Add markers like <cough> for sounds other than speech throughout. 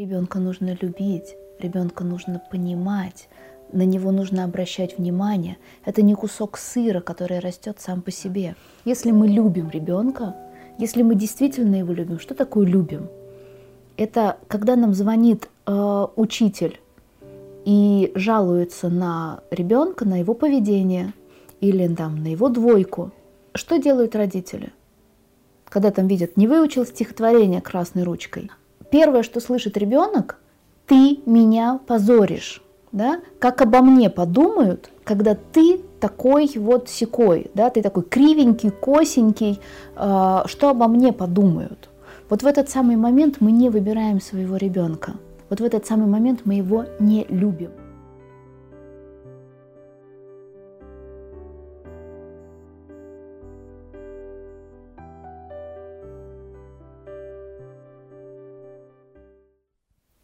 Ребенка нужно любить, ребенка нужно понимать, на него нужно обращать внимание. Это не кусок сыра, который растет сам по себе. Если мы любим ребенка, если мы действительно его любим, что такое любим? Это когда нам звонит э, учитель и жалуется на ребенка, на его поведение или там, на его двойку. Что делают родители? Когда там видят, не выучил стихотворение красной ручкой. Первое, что слышит ребенок, ты меня позоришь да, как обо мне подумают, когда ты такой вот секой, да, ты такой кривенький, косенький, э, что обо мне подумают. Вот в этот самый момент мы не выбираем своего ребенка. Вот в этот самый момент мы его не любим.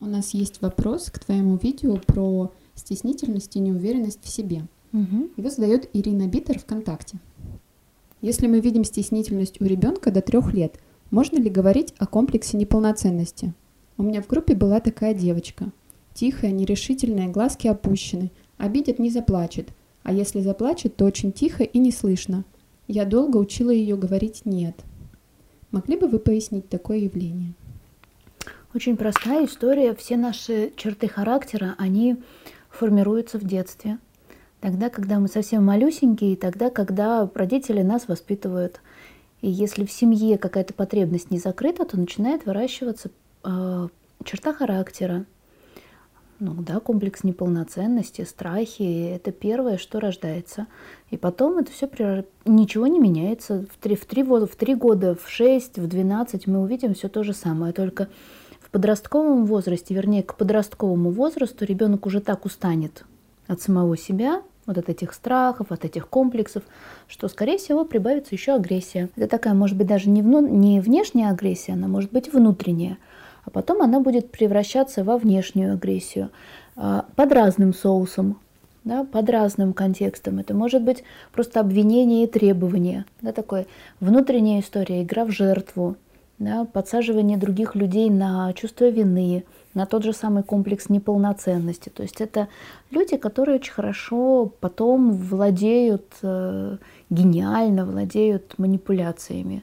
У нас есть вопрос к твоему видео про стеснительность и неуверенность в себе. Угу. Его задает Ирина Битер ВКонтакте. Если мы видим стеснительность у ребенка до трех лет, можно ли говорить о комплексе неполноценности? У меня в группе была такая девочка. Тихая, нерешительная, глазки опущены. Обидит, не заплачет. А если заплачет, то очень тихо и не слышно. Я долго учила ее говорить «нет». Могли бы вы пояснить такое явление? Очень простая история. Все наши черты характера, они формируются в детстве. Тогда, когда мы совсем малюсенькие, тогда, когда родители нас воспитывают. И если в семье какая-то потребность не закрыта, то начинает выращиваться э, черта характера. Ну да, комплекс неполноценности, страхи – это первое, что рождается. И потом это все ничего не меняется. В три, в, три, в три года, в шесть, в двенадцать мы увидим все то же самое, только в подростковом возрасте, вернее, к подростковому возрасту ребенок уже так устанет от самого себя, вот от этих страхов, от этих комплексов, что, скорее всего, прибавится еще агрессия. Это такая, может быть, даже не, вну, не внешняя агрессия, она может быть внутренняя, а потом она будет превращаться во внешнюю агрессию а, под разным соусом, да, под разным контекстом. Это может быть просто обвинение и требование, да, такое внутренняя история, игра в жертву, да, подсаживание других людей на чувство вины, на тот же самый комплекс неполноценности. То есть это люди, которые очень хорошо потом владеют, э, гениально владеют манипуляциями,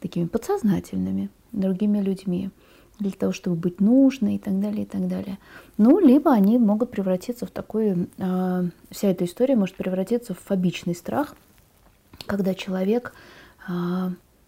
такими подсознательными другими людьми для того, чтобы быть нужной и так далее, и так далее. Ну, либо они могут превратиться в такой, э, вся эта история может превратиться в фобичный страх, когда человек э,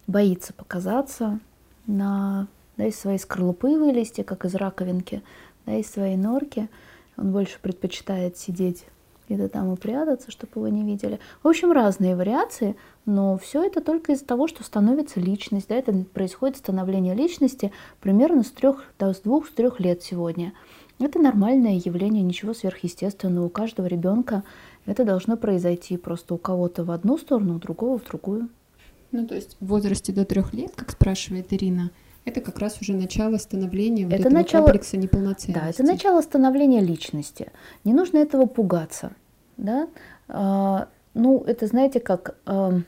боится показаться, на, да, из своей скорлупы вылезти, как из раковинки, да, из своей норки. Он больше предпочитает сидеть где-то там и прятаться, чтобы его не видели. В общем, разные вариации, но все это только из-за того, что становится личность. Да, это происходит становление личности примерно с трех, да, с двух, с трех лет сегодня. Это нормальное явление, ничего сверхъестественного. У каждого ребенка это должно произойти. Просто у кого-то в одну сторону, у другого в другую. Ну, то есть в возрасте до трех лет, как спрашивает Ирина, это как раз уже начало становления вот это этого начало... комплекса неполноценности. Да, это начало становления личности. Не нужно этого пугаться. Да? А, ну, это знаете как... А,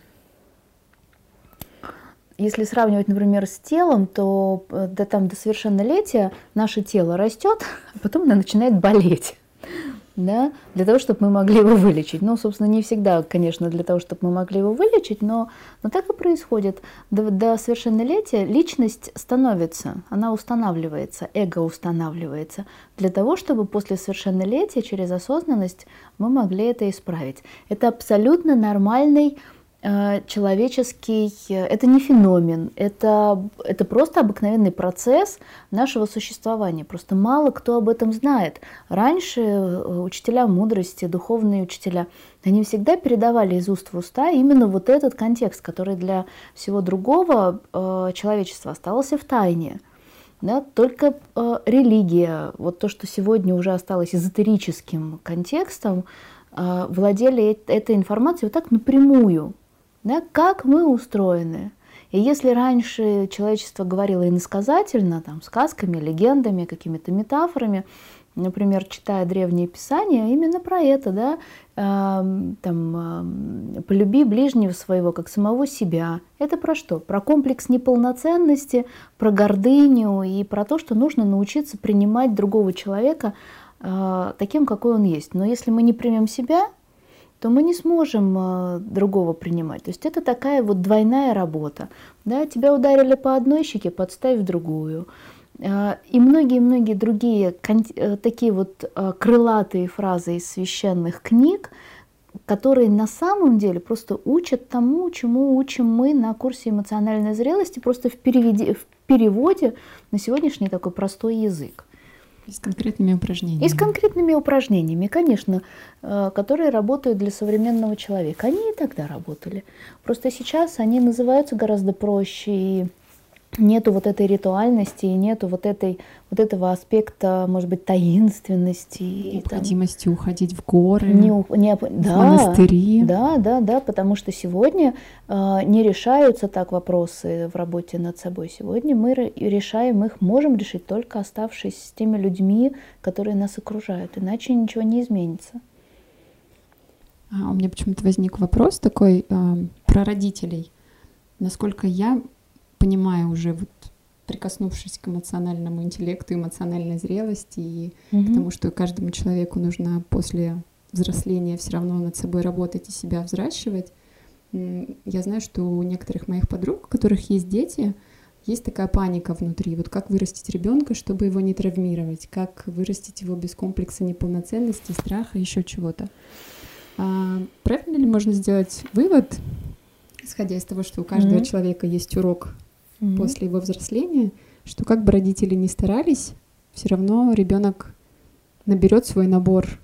если сравнивать, например, с телом, то э, до, там, до совершеннолетия наше тело растет, <laughs> а потом оно начинает болеть да, для того, чтобы мы могли его вылечить. Ну, собственно, не всегда, конечно, для того, чтобы мы могли его вылечить, но, но так и происходит. До, до совершеннолетия личность становится, она устанавливается, эго устанавливается, для того, чтобы после совершеннолетия через осознанность мы могли это исправить. Это абсолютно нормальный человеческий, э, это не феномен, это, это просто обыкновенный процесс нашего существования. Просто мало кто об этом знает. Раньше э, учителя мудрости, духовные учителя, они всегда передавали из уст в уста именно вот этот контекст, который для всего другого э, человечества остался в тайне. Да, только э, религия, вот то, что сегодня уже осталось эзотерическим контекстом, э, владели этой информацией вот так напрямую, да, как мы устроены. И если раньше человечество говорило иносказательно, там, сказками, легендами, какими-то метафорами, например, читая древние писания, именно про это, да, э, там, э, полюби ближнего своего, как самого себя. Это про что? Про комплекс неполноценности, про гордыню и про то, что нужно научиться принимать другого человека э, таким, какой он есть. Но если мы не примем себя, то мы не сможем э, другого принимать. То есть это такая вот двойная работа. Да? Тебя ударили по одной щеке, подставь другую. Э, и многие-многие другие э, такие вот э, крылатые фразы из священных книг, которые на самом деле просто учат тому, чему учим мы на курсе эмоциональной зрелости, просто в переводе, в переводе на сегодняшний такой простой язык. И с конкретными упражнениями. И с конкретными упражнениями, конечно, которые работают для современного человека. Они и тогда работали. Просто сейчас они называются гораздо проще и нету вот этой ритуальности, нету вот, этой, вот этого аспекта, может быть, таинственности. Необходимости там, уходить в горы, не, не, в да, монастыри. Да, да, да, потому что сегодня э, не решаются так вопросы в работе над собой. Сегодня мы решаем их, можем решить только оставшись с теми людьми, которые нас окружают, иначе ничего не изменится. А, у меня почему-то возник вопрос такой э, про родителей. Насколько я понимаю уже вот прикоснувшись к эмоциональному интеллекту, эмоциональной зрелости и mm-hmm. к тому, что каждому человеку нужно после взросления все равно над собой работать и себя взращивать. Я знаю, что у некоторых моих подруг, у которых есть дети, есть такая паника внутри. Вот как вырастить ребенка, чтобы его не травмировать, как вырастить его без комплекса неполноценности, страха, еще чего-то. А, правильно ли можно сделать вывод, исходя из того, что у каждого mm-hmm. человека есть урок mm-hmm. после его взросления, что как бы родители ни старались, все равно ребенок наберет свой набор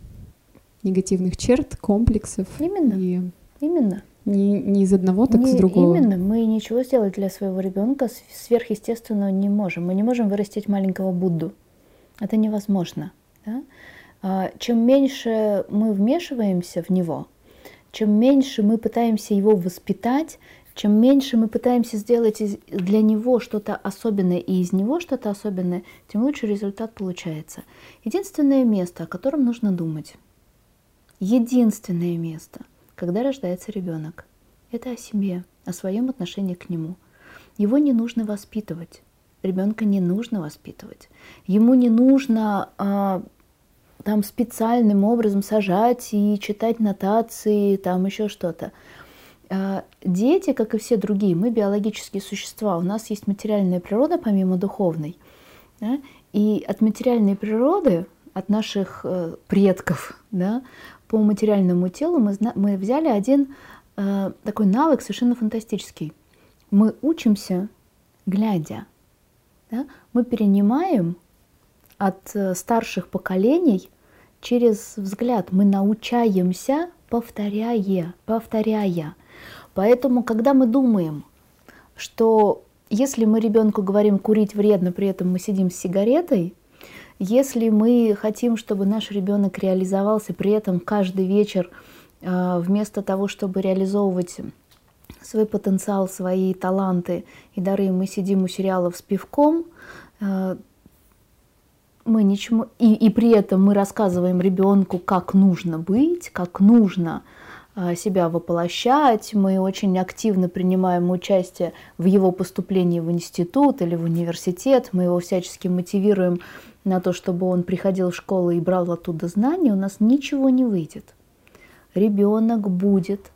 негативных черт, комплексов. Именно. И Именно. Не, не из одного, так не, из другого. Именно. Мы ничего сделать для своего ребенка сверхъестественного не можем. Мы не можем вырастить маленького Будду. Это невозможно. Да? А, чем меньше мы вмешиваемся в него, чем меньше мы пытаемся его воспитать, чем меньше мы пытаемся сделать для него что-то особенное и из него что-то особенное, тем лучше результат получается. Единственное место, о котором нужно думать, единственное место, когда рождается ребенок, это о себе, о своем отношении к нему. Его не нужно воспитывать. Ребенка не нужно воспитывать. Ему не нужно а, там специальным образом сажать и читать нотации, там еще что-то. А, дети, как и все другие, мы биологические существа, у нас есть материальная природа помимо духовной. Да? И от материальной природы, от наших э, предков да, по материальному телу мы, мы взяли один э, такой навык совершенно фантастический. Мы учимся глядя. Да? Мы перенимаем от э, старших поколений через взгляд. Мы научаемся повторяя, повторяя. Поэтому, когда мы думаем, что если мы ребенку говорим курить вредно, при этом мы сидим с сигаретой, если мы хотим, чтобы наш ребенок реализовался, при этом каждый вечер а, вместо того, чтобы реализовывать свой потенциал, свои таланты и дары, мы сидим у сериалов с пивком, а, мы ничему и, и при этом мы рассказываем ребенку, как нужно быть, как нужно а, себя воплощать. Мы очень активно принимаем участие в его поступлении в институт или в университет. Мы его всячески мотивируем на то, чтобы он приходил в школу и брал оттуда знания. У нас ничего не выйдет. Ребенок будет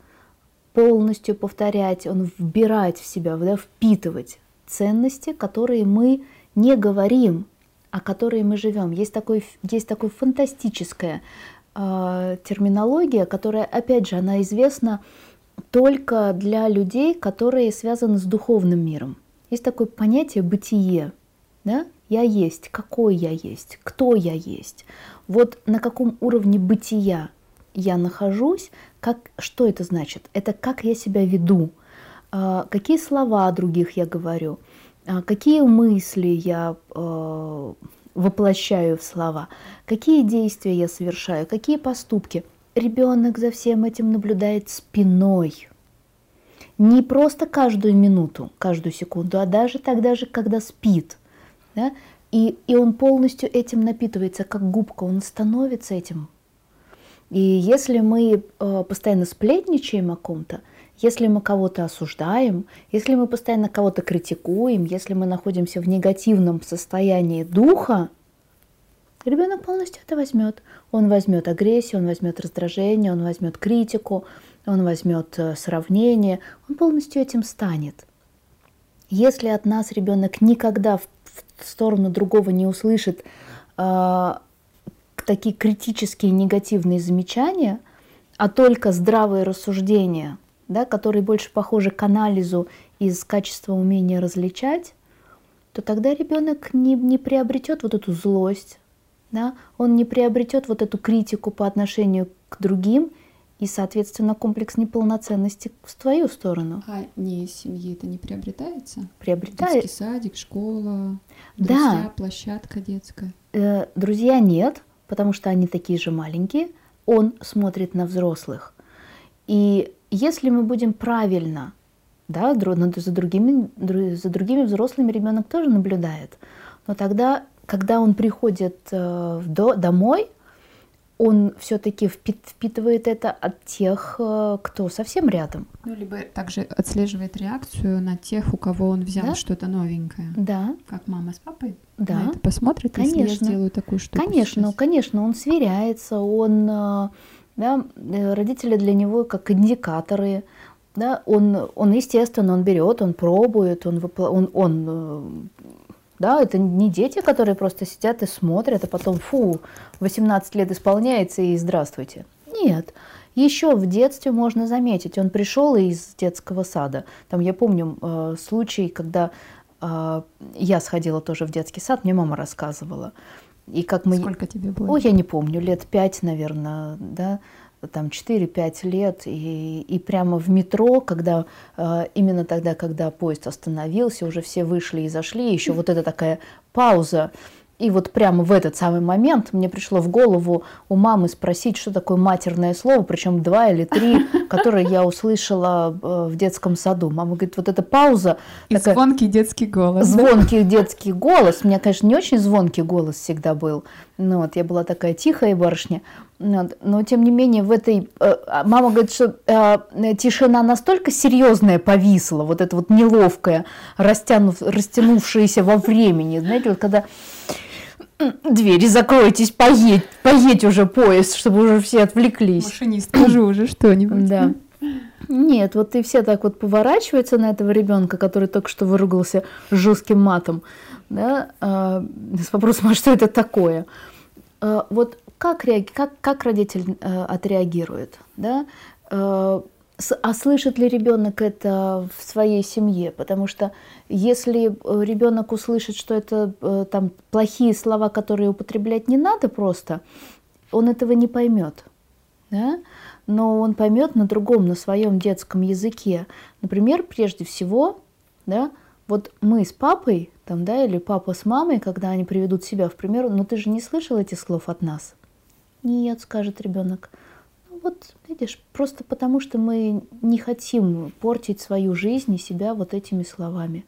полностью повторять, он вбирать в себя, да, впитывать ценности, которые мы не говорим, а которые мы живем. Есть такое, есть такое фантастическое терминология, которая, опять же, она известна только для людей, которые связаны с духовным миром. Есть такое понятие бытие. Да? Я есть, какой я есть, кто я есть. Вот на каком уровне бытия я нахожусь, как, что это значит? Это как я себя веду, э, какие слова других я говорю, э, какие мысли я воплощаю в слова, какие действия я совершаю, какие поступки. Ребенок за всем этим наблюдает спиной. не просто каждую минуту, каждую секунду, а даже тогда же, когда спит. Да? И, и он полностью этим напитывается, как губка, он становится этим. И если мы э, постоянно сплетничаем о ком-то, если мы кого-то осуждаем, если мы постоянно кого-то критикуем, если мы находимся в негативном состоянии духа, ребенок полностью это возьмет. Он возьмет агрессию, он возьмет раздражение, он возьмет критику, он возьмет э, сравнение, он полностью этим станет. Если от нас ребенок никогда в, сторону другого не услышит э, такие критические негативные замечания, а только здравые рассуждения, да, которые больше похожи к анализу из качества умения различать, то тогда ребенок не, не приобретет вот эту злость, да, он не приобретет вот эту критику по отношению к другим, и, соответственно, комплекс неполноценности в твою сторону. А не из семьи это не приобретается? Приобретает. Детский садик, школа, друзья, да. площадка детская. Э, друзья нет, потому что они такие же маленькие. Он смотрит на взрослых. И если мы будем правильно, да, за другими, за другими взрослыми ребенок тоже наблюдает, но тогда, когда он приходит э, домой, он все-таки впитывает это от тех, э, кто совсем рядом. Ну, либо также отслеживает реакцию на тех, у кого он взял да? что-то новенькое. Да. Как мама с папой да. на это посмотрит, конечно. если я сделаю такую штуку Конечно, сейчас. конечно, он сверяется, он, э, да, э, родители для него как индикаторы, да, он, он естественно, он берет, он пробует, он, он, он да, это не дети, которые просто сидят и смотрят, а потом, фу, 18 лет исполняется и здравствуйте. Нет, еще в детстве можно заметить, он пришел из детского сада. Там я помню э, случай, когда э, я сходила тоже в детский сад, мне мама рассказывала. И как мы... Сколько тебе было? Ой, я не помню, лет пять, наверное, да там 4-5 лет, и, и прямо в метро, когда э, именно тогда, когда поезд остановился, уже все вышли и зашли, еще вот эта такая пауза, и вот прямо в этот самый момент мне пришло в голову у мамы спросить, что такое матерное слово, причем два или три, <laughs> которые я услышала э, в детском саду. Мама говорит, вот эта пауза. И такая, звонкий детский голос. Звонкий да? детский голос. У меня, конечно, не очень звонкий голос всегда был. Ну, вот, я была такая тихая барышня. Но, тем не менее, в этой... Э, а мама говорит, что э, тишина настолько серьезная повисла, вот эта вот неловкая, растянув, растянувшаяся во времени. Знаете, вот когда двери закройтесь, поедь, поедь уже поезд, чтобы уже все отвлеклись. Машинист, скажи уже что-нибудь. Да. Нет, вот и все так вот поворачиваются на этого ребенка, который только что выругался жестким матом, да, а, с вопросом, а что это такое? А, вот как, реаги... как, как родитель а, отреагирует, да? А, а слышит ли ребенок это в своей семье? Потому что если э, ребенок услышит, что это э, там плохие слова, которые употреблять не надо просто, он этого не поймет. Да? Но он поймет на другом, на своем детском языке. Например, прежде всего, да, вот мы с папой, там, да, или папа с мамой, когда они приведут себя в пример, но «Ну, ты же не слышал этих слов от нас? Нет, скажет ребенок вот, видишь, просто потому что мы не хотим портить свою жизнь и себя вот этими словами.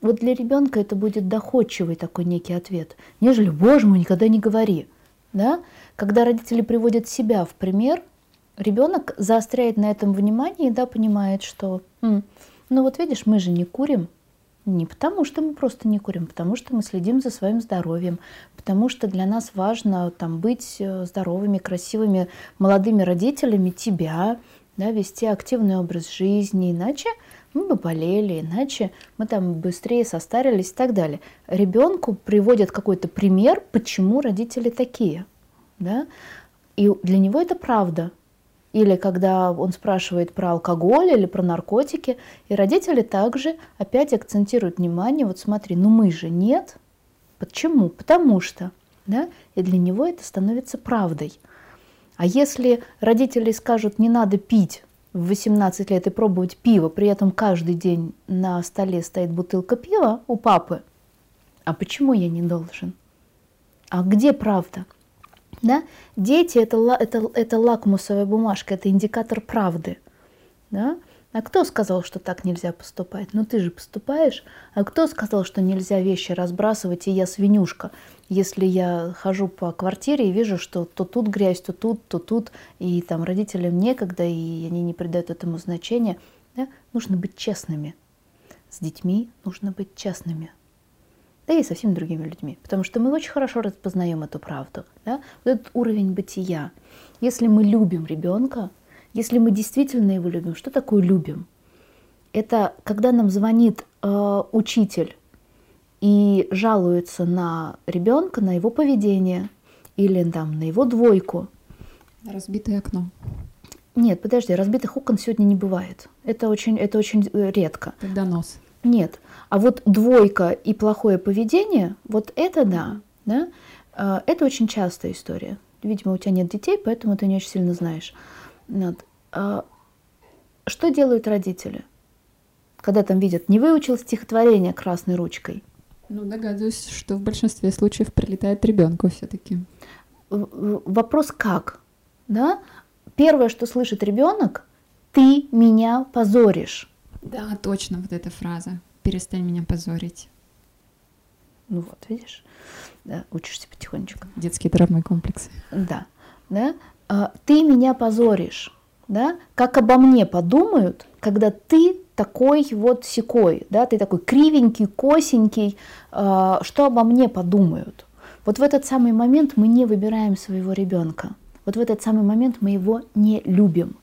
Вот для ребенка это будет доходчивый такой некий ответ, нежели «Боже мой, никогда не говори». Да? Когда родители приводят себя в пример, ребенок заостряет на этом внимание и да, понимает, что «М, ну вот видишь, мы же не курим, не потому, что мы просто не курим, потому что мы следим за своим здоровьем, потому что для нас важно там, быть э, здоровыми, красивыми, молодыми родителями тебя, да, вести активный образ жизни, иначе мы бы болели, иначе мы там быстрее состарились и так далее. Ребенку приводят какой-то пример, почему родители такие. Да? И для него это правда. Или когда он спрашивает про алкоголь или про наркотики, и родители также опять акцентируют внимание, вот смотри, ну мы же нет. Почему? Потому что. Да? И для него это становится правдой. А если родители скажут, не надо пить в 18 лет и пробовать пиво, при этом каждый день на столе стоит бутылка пива у папы, а почему я не должен? А где правда? Да? Дети это, это, это лакмусовая бумажка, это индикатор правды. Да? А кто сказал, что так нельзя поступать? Ну ты же поступаешь. А кто сказал, что нельзя вещи разбрасывать, и я свинюшка? Если я хожу по квартире и вижу, что то тут грязь, то тут, то тут, и там родителям некогда, и они не придают этому значения, да? нужно быть честными. С детьми нужно быть честными. Да и со всеми другими людьми. Потому что мы очень хорошо распознаем эту правду. Да? Вот этот уровень бытия. Если мы любим ребенка, если мы действительно его любим, что такое любим? Это когда нам звонит э, учитель и жалуется на ребенка, на его поведение или там, на его двойку. Разбитое окно. Нет, подожди, разбитых окон сегодня не бывает. Это очень, это очень э, редко. Тогда нос. Нет. А вот двойка и плохое поведение, вот это да, да, э, это очень частая история. Видимо, у тебя нет детей, поэтому ты не очень сильно знаешь. Вот. А что делают родители, когда там видят, не выучил стихотворение красной ручкой? Ну, догадываюсь, что в большинстве случаев прилетает ребенку все-таки. Вопрос как? Да? Первое, что слышит ребенок, ты меня позоришь. Да, точно, вот эта фраза. Перестань меня позорить. Ну вот, видишь, да, учишься потихонечку. Детские травмы и комплексы. Да, да. А, ты меня позоришь да, как обо мне подумают, когда ты такой вот секой, да, ты такой кривенький, косенький, э, что обо мне подумают. Вот в этот самый момент мы не выбираем своего ребенка. Вот в этот самый момент мы его не любим.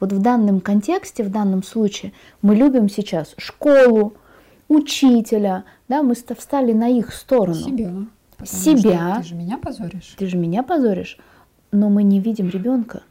Вот в данном контексте, в данном случае мы любим сейчас школу, учителя, да, мы встали на их сторону. Себя. Себя. Ты же меня позоришь. Ты же меня позоришь. Но мы не видим ребенка.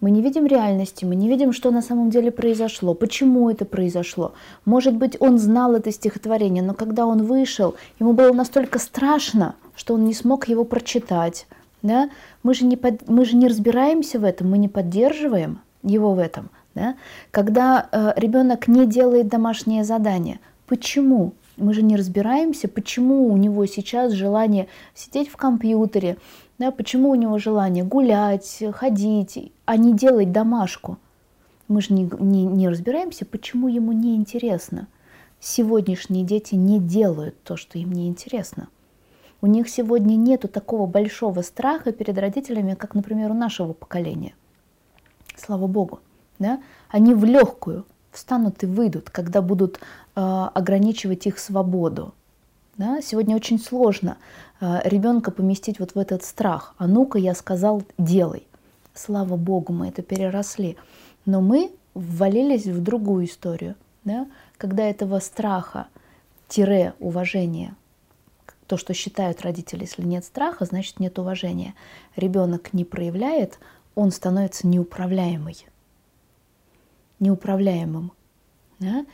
Мы не видим реальности, мы не видим, что на самом деле произошло, почему это произошло. Может быть, он знал это стихотворение, но когда он вышел, ему было настолько страшно, что он не смог его прочитать. Да? Мы, же не под... мы же не разбираемся в этом, мы не поддерживаем его в этом. Да? Когда э, ребенок не делает домашнее задание, почему? Мы же не разбираемся, почему у него сейчас желание сидеть в компьютере, да, почему у него желание гулять, ходить, а не делать домашку. Мы же не, не, не разбираемся, почему ему не интересно. Сегодняшние дети не делают то, что им не интересно. У них сегодня нету такого большого страха перед родителями, как, например, у нашего поколения. Слава Богу. Да? Они в легкую встанут и выйдут, когда будут э, ограничивать их свободу. Да? Сегодня очень сложно э, ребенка поместить вот в этот страх. А ну-ка, я сказал, делай. Слава Богу, мы это переросли. Но мы ввалились в другую историю, да? когда этого страха, тире уважения, то, что считают родители, если нет страха, значит нет уважения. Ребенок не проявляет, он становится неуправляемый, неуправляемым. Да?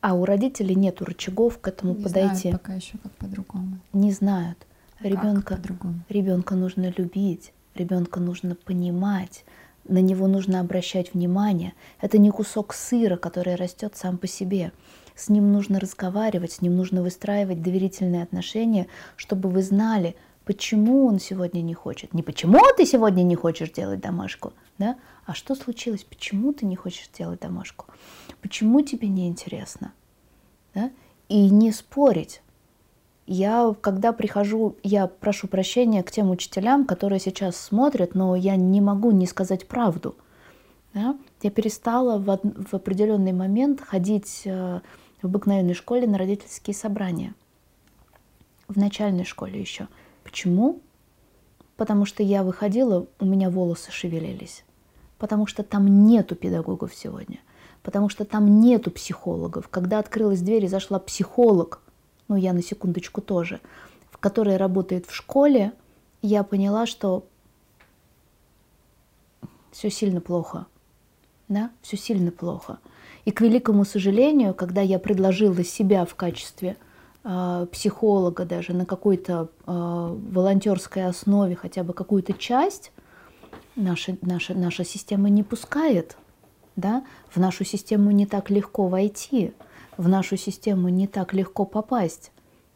А у родителей нет рычагов к этому не подойти. Знают пока еще как по-другому. Не знают. А ребенка, ребенка нужно любить, ребенка нужно понимать, на него нужно обращать внимание. Это не кусок сыра, который растет сам по себе. С ним нужно разговаривать, с ним нужно выстраивать доверительные отношения, чтобы вы знали, почему он сегодня не хочет. Не почему ты сегодня не хочешь делать домашку, да? а что случилось, почему ты не хочешь делать домашку, почему тебе не интересно. Да? И не спорить, я, когда прихожу, я прошу прощения к тем учителям, которые сейчас смотрят, но я не могу не сказать правду. Да? Я перестала в, в определенный момент ходить э, в обыкновенной школе на родительские собрания. В начальной школе еще. Почему? Потому что я выходила, у меня волосы шевелились. Потому что там нету педагогов сегодня. Потому что там нету психологов. Когда открылась дверь и зашла психолог – ну я на секундочку тоже, в которой работает в школе, я поняла, что все сильно плохо. Да, все сильно плохо. И к великому сожалению, когда я предложила себя в качестве психолога даже на какой-то э, волонтерской основе хотя бы какую-то часть, наша, наша, наша система не пускает. Да? В нашу систему не так легко войти в нашу систему не так легко попасть,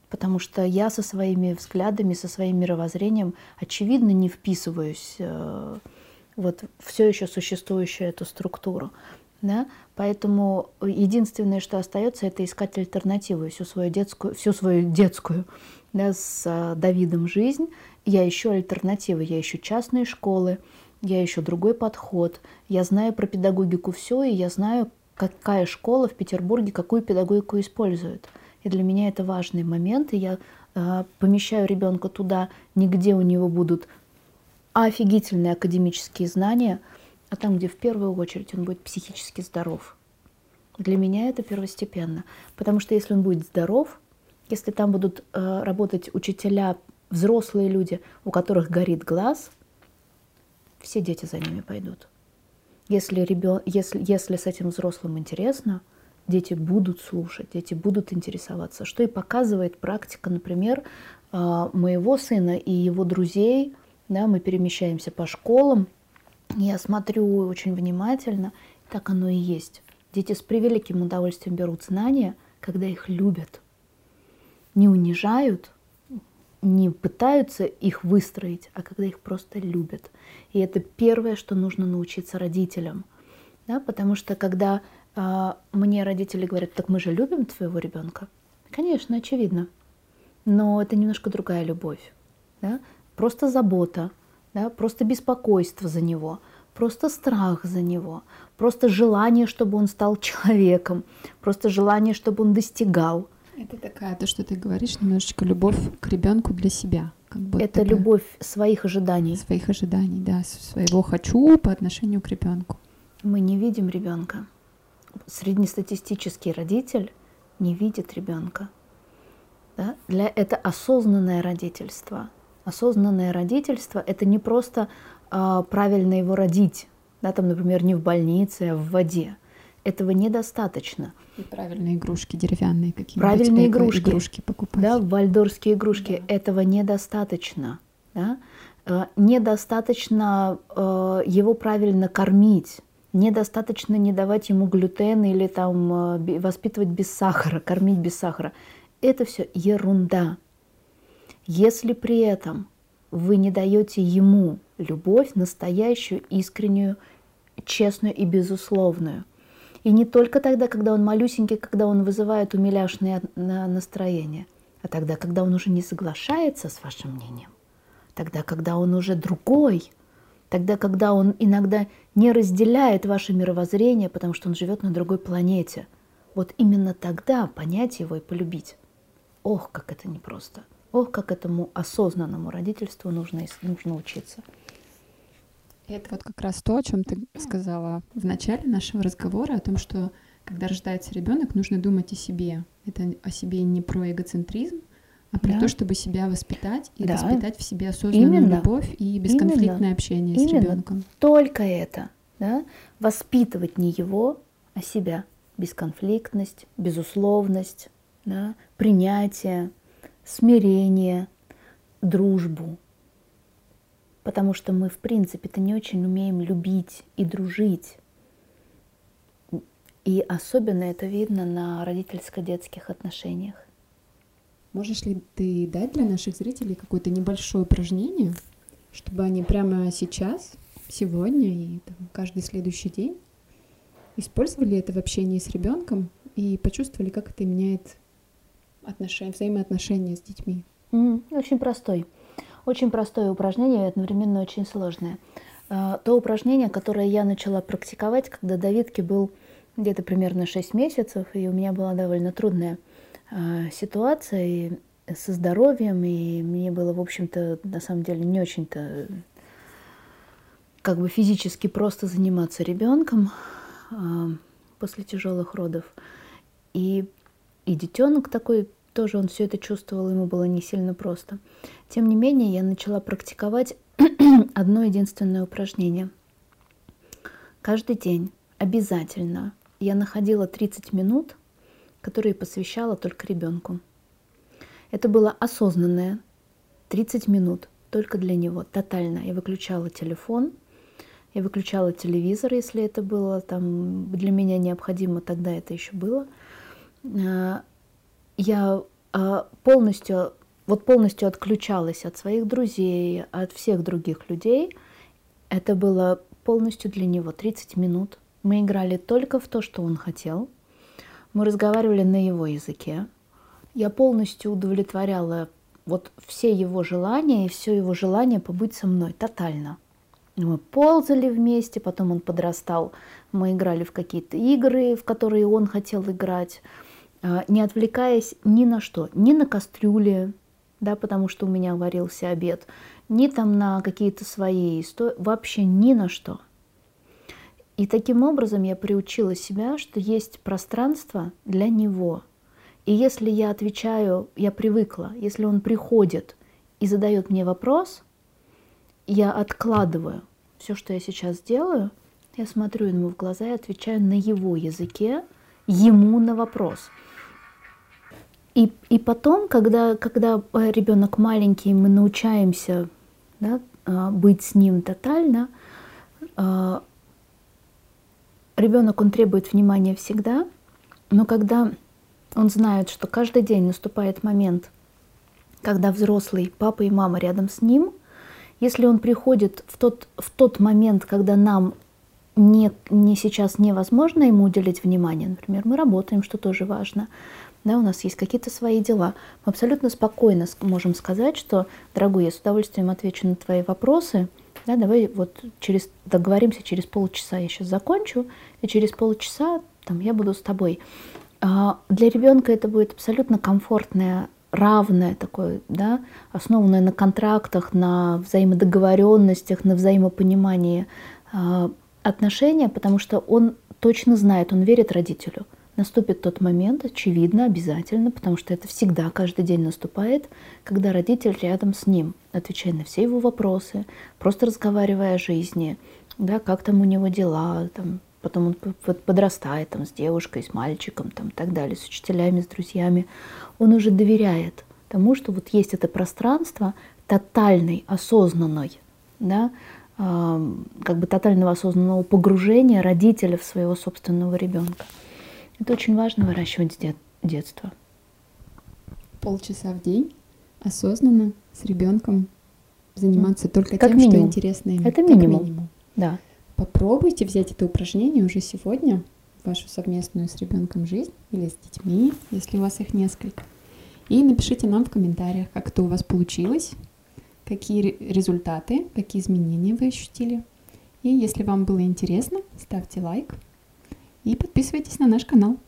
потому что я со своими взглядами, со своим мировоззрением, очевидно, не вписываюсь э, вот все еще существующую эту структуру. Да? Поэтому единственное, что остается, это искать альтернативу. Всю свою детскую, всю свою детскую да, с а, Давидом жизнь я ищу альтернативы, я ищу частные школы, я ищу другой подход. Я знаю про педагогику все, и я знаю, какая школа в Петербурге какую педагогику использует. И для меня это важный момент, и я э, помещаю ребенка туда, нигде у него будут офигительные академические знания, а там, где в первую очередь он будет психически здоров. Для меня это первостепенно. Потому что если он будет здоров, если там будут э, работать учителя, взрослые люди, у которых горит глаз, все дети за ними пойдут. Если, ребен... если, если с этим взрослым интересно, дети будут слушать, дети будут интересоваться, что и показывает практика, например, э, моего сына и его друзей. Да, мы перемещаемся по школам, я смотрю очень внимательно, так оно и есть. Дети с превеликим удовольствием берут знания, когда их любят. Не унижают, не пытаются их выстроить, а когда их просто любят. И это первое, что нужно научиться родителям. Да, потому что когда э, мне родители говорят, так мы же любим твоего ребенка, конечно, очевидно. Но это немножко другая любовь. Да? Просто забота, да, просто беспокойство за него, просто страх за него, просто желание, чтобы он стал человеком, просто желание, чтобы он достигал. Это такая, то, что ты говоришь, немножечко любовь к ребенку для себя. Как будто Это такая... любовь своих ожиданий. Своих ожиданий, да, своего хочу по отношению к ребенку. Мы не видим ребенка. Среднестатистический родитель не видит ребенка. Да? Для это осознанное родительство осознанное родительство – это не просто э, правильно его родить, да, там, например, не в больнице, а в воде. Этого недостаточно. И правильные игрушки деревянные какие-то. Правильные игрушки. игрушки покупать. Да, вальдорские игрушки. Да. Этого недостаточно. Да? Э, недостаточно э, его правильно кормить. Недостаточно не давать ему глютен или там э, воспитывать без сахара, кормить без сахара. Это все ерунда. Если при этом вы не даете ему любовь настоящую, искреннюю, честную и безусловную. И не только тогда, когда он малюсенький, когда он вызывает умиляшное настроение, а тогда, когда он уже не соглашается с вашим мнением, тогда, когда он уже другой, тогда, когда он иногда не разделяет ваше мировоззрение, потому что он живет на другой планете. Вот именно тогда понять его и полюбить. Ох, как это непросто. Ох, как этому осознанному родительству нужно, нужно учиться. Это вот как раз то, о чем ты сказала в начале нашего разговора, о том, что когда рождается ребенок, нужно думать о себе. Это о себе не про эгоцентризм, а про да. то, чтобы себя воспитать и да. воспитать в себе осознанную Именно. любовь и бесконфликтное Именно. общение Именно. с ребенком. Только это, да? Воспитывать не его, а себя. Бесконфликтность, безусловность, да? принятие, смирение, дружбу. Потому что мы, в принципе-то, не очень умеем любить и дружить. И особенно это видно на родительско-детских отношениях. Можешь ли ты дать для наших зрителей какое-то небольшое упражнение, чтобы они прямо сейчас, сегодня и там, каждый следующий день использовали это в общении с ребенком и почувствовали, как это меняет отношения, взаимоотношения с детьми? Mm, очень простой. Очень простое упражнение и одновременно очень сложное. А, то упражнение, которое я начала практиковать, когда Давидке был где-то примерно 6 месяцев, и у меня была довольно трудная а, ситуация и со здоровьем, и мне было, в общем-то, на самом деле не очень-то как бы физически просто заниматься ребенком а, после тяжелых родов. И и детенок такой тоже он все это чувствовал, ему было не сильно просто. Тем не менее, я начала практиковать <clears throat> одно единственное упражнение. Каждый день обязательно я находила 30 минут, которые посвящала только ребенку. Это было осознанное 30 минут только для него, тотально. Я выключала телефон, я выключала телевизор, если это было там для меня необходимо, тогда это еще было – я э, полностью, вот полностью отключалась от своих друзей, от всех других людей. Это было полностью для него 30 минут Мы играли только в то, что он хотел. Мы разговаривали на его языке. Я полностью удовлетворяла вот все его желания и все его желание побыть со мной тотально. Мы ползали вместе, потом он подрастал, мы играли в какие-то игры, в которые он хотел играть, не отвлекаясь ни на что, ни на кастрюле, да, потому что у меня варился обед, ни там на какие-то свои истории, вообще ни на что. И таким образом я приучила себя, что есть пространство для него. И если я отвечаю, я привыкла, если он приходит и задает мне вопрос, я откладываю все, что я сейчас делаю, я смотрю ему в глаза и отвечаю на его языке, ему на вопрос. И, и потом, когда, когда ребенок маленький, мы научаемся да, а, быть с ним тотально, а, ребенок, он требует внимания всегда, но когда он знает, что каждый день наступает момент, когда взрослый папа и мама рядом с ним, если он приходит в тот, в тот момент, когда нам не, не сейчас невозможно ему уделить внимание, например, мы работаем, что тоже важно, да, у нас есть какие-то свои дела. Мы абсолютно спокойно можем сказать, что, дорогой, я с удовольствием отвечу на твои вопросы, да, давай вот через, договоримся через полчаса, я сейчас закончу, и через полчаса там, я буду с тобой. А для ребенка это будет абсолютно комфортное, равное такое, да, основанное на контрактах, на взаимодоговоренностях, на взаимопонимании а, отношения, потому что он точно знает, он верит родителю – наступит тот момент, очевидно, обязательно, потому что это всегда, каждый день наступает, когда родитель рядом с ним, отвечая на все его вопросы, просто разговаривая о жизни, да, как там у него дела, там, потом он подрастает там, с девушкой, с мальчиком там, и так далее, с учителями, с друзьями, он уже доверяет тому, что вот есть это пространство тотальной, осознанной, да, как бы тотального осознанного погружения родителя в своего собственного ребенка. Это очень важно выращивать с дет- детства. Полчаса в день осознанно с ребенком заниматься mm. только как тем, минимум. что интересно им. Это минимум. Как минимум. Да. Попробуйте взять это упражнение уже сегодня в вашу совместную с ребенком жизнь или с детьми, если у вас их несколько. И напишите нам в комментариях, как это у вас получилось, какие результаты, какие изменения вы ощутили. И если вам было интересно, ставьте лайк, и подписывайтесь на наш канал.